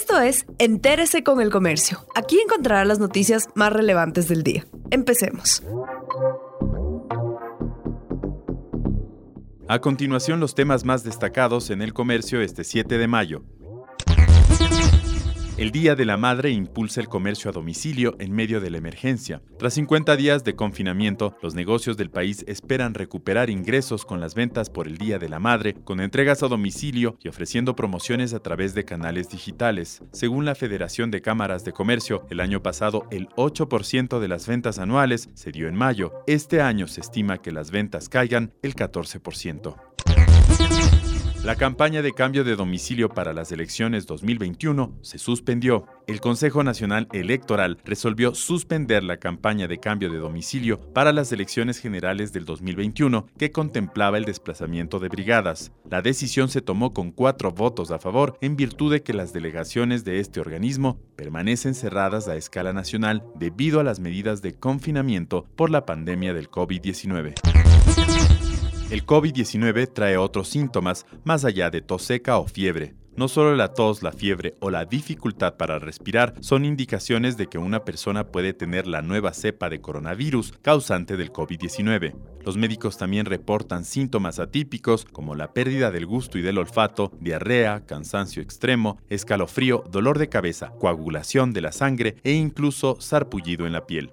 Esto es Entérese con el Comercio. Aquí encontrará las noticias más relevantes del día. Empecemos. A continuación, los temas más destacados en el comercio este 7 de mayo. El Día de la Madre impulsa el comercio a domicilio en medio de la emergencia. Tras 50 días de confinamiento, los negocios del país esperan recuperar ingresos con las ventas por el Día de la Madre, con entregas a domicilio y ofreciendo promociones a través de canales digitales. Según la Federación de Cámaras de Comercio, el año pasado el 8% de las ventas anuales se dio en mayo. Este año se estima que las ventas caigan el 14%. La campaña de cambio de domicilio para las elecciones 2021 se suspendió. El Consejo Nacional Electoral resolvió suspender la campaña de cambio de domicilio para las elecciones generales del 2021 que contemplaba el desplazamiento de brigadas. La decisión se tomó con cuatro votos a favor en virtud de que las delegaciones de este organismo permanecen cerradas a escala nacional debido a las medidas de confinamiento por la pandemia del COVID-19. El COVID-19 trae otros síntomas más allá de tos seca o fiebre. No solo la tos, la fiebre o la dificultad para respirar son indicaciones de que una persona puede tener la nueva cepa de coronavirus causante del COVID-19. Los médicos también reportan síntomas atípicos como la pérdida del gusto y del olfato, diarrea, cansancio extremo, escalofrío, dolor de cabeza, coagulación de la sangre e incluso sarpullido en la piel.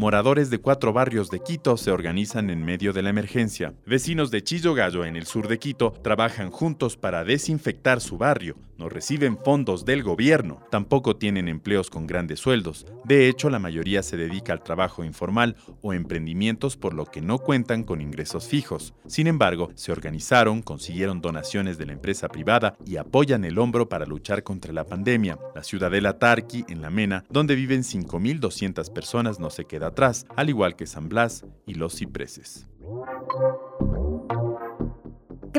Moradores de cuatro barrios de Quito se organizan en medio de la emergencia. Vecinos de Chillo Gallo, en el sur de Quito, trabajan juntos para desinfectar su barrio. No reciben fondos del gobierno, tampoco tienen empleos con grandes sueldos. De hecho, la mayoría se dedica al trabajo informal o emprendimientos por lo que no cuentan con ingresos fijos. Sin embargo, se organizaron, consiguieron donaciones de la empresa privada y apoyan el hombro para luchar contra la pandemia. La ciudadela Tarqui, en La Mena, donde viven 5.200 personas, no se queda atrás, al igual que San Blas y los cipreses.